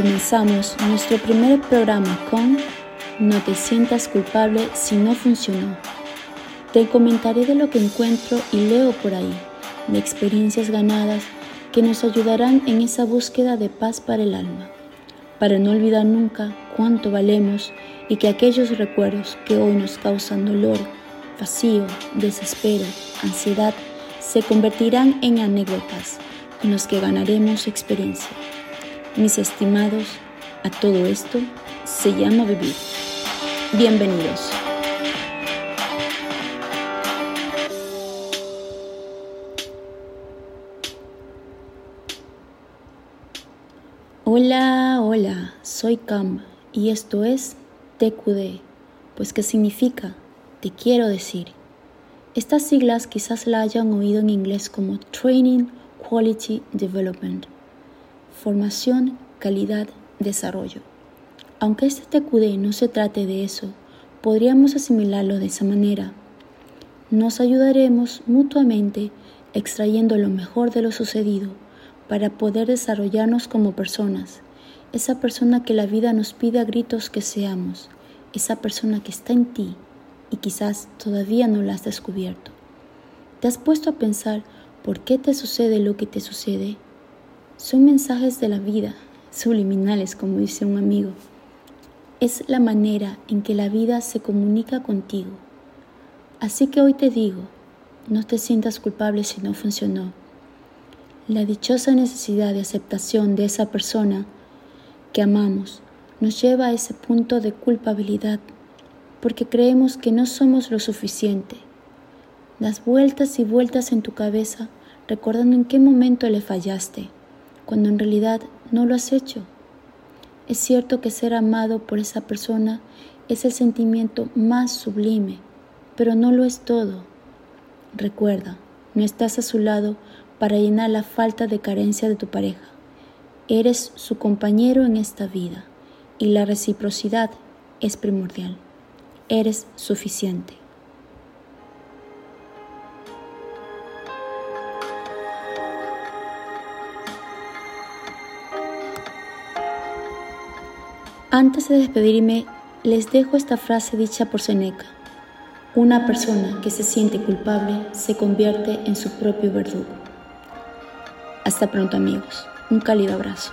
Comenzamos nuestro primer programa con No te sientas culpable si no funcionó. Te comentaré de lo que encuentro y leo por ahí, de experiencias ganadas que nos ayudarán en esa búsqueda de paz para el alma, para no olvidar nunca cuánto valemos y que aquellos recuerdos que hoy nos causan dolor, vacío, desespero, ansiedad, se convertirán en anécdotas con las que ganaremos experiencia. Mis estimados, a todo esto se llama vivir. Bienvenidos. Hola, hola, soy Cam y esto es TQD, pues ¿qué significa? Te quiero decir. Estas siglas quizás la hayan oído en inglés como Training Quality Development Formación, calidad, desarrollo. Aunque este TQD no se trate de eso, podríamos asimilarlo de esa manera. Nos ayudaremos mutuamente extrayendo lo mejor de lo sucedido para poder desarrollarnos como personas, esa persona que la vida nos pide a gritos que seamos, esa persona que está en ti y quizás todavía no la has descubierto. ¿Te has puesto a pensar por qué te sucede lo que te sucede? Son mensajes de la vida, subliminales, como dice un amigo. Es la manera en que la vida se comunica contigo. Así que hoy te digo, no te sientas culpable si no funcionó. La dichosa necesidad de aceptación de esa persona que amamos nos lleva a ese punto de culpabilidad porque creemos que no somos lo suficiente. Das vueltas y vueltas en tu cabeza recordando en qué momento le fallaste cuando en realidad no lo has hecho. Es cierto que ser amado por esa persona es el sentimiento más sublime, pero no lo es todo. Recuerda, no estás a su lado para llenar la falta de carencia de tu pareja. Eres su compañero en esta vida y la reciprocidad es primordial. Eres suficiente. Antes de despedirme, les dejo esta frase dicha por Seneca. Una persona que se siente culpable se convierte en su propio verdugo. Hasta pronto amigos. Un cálido abrazo.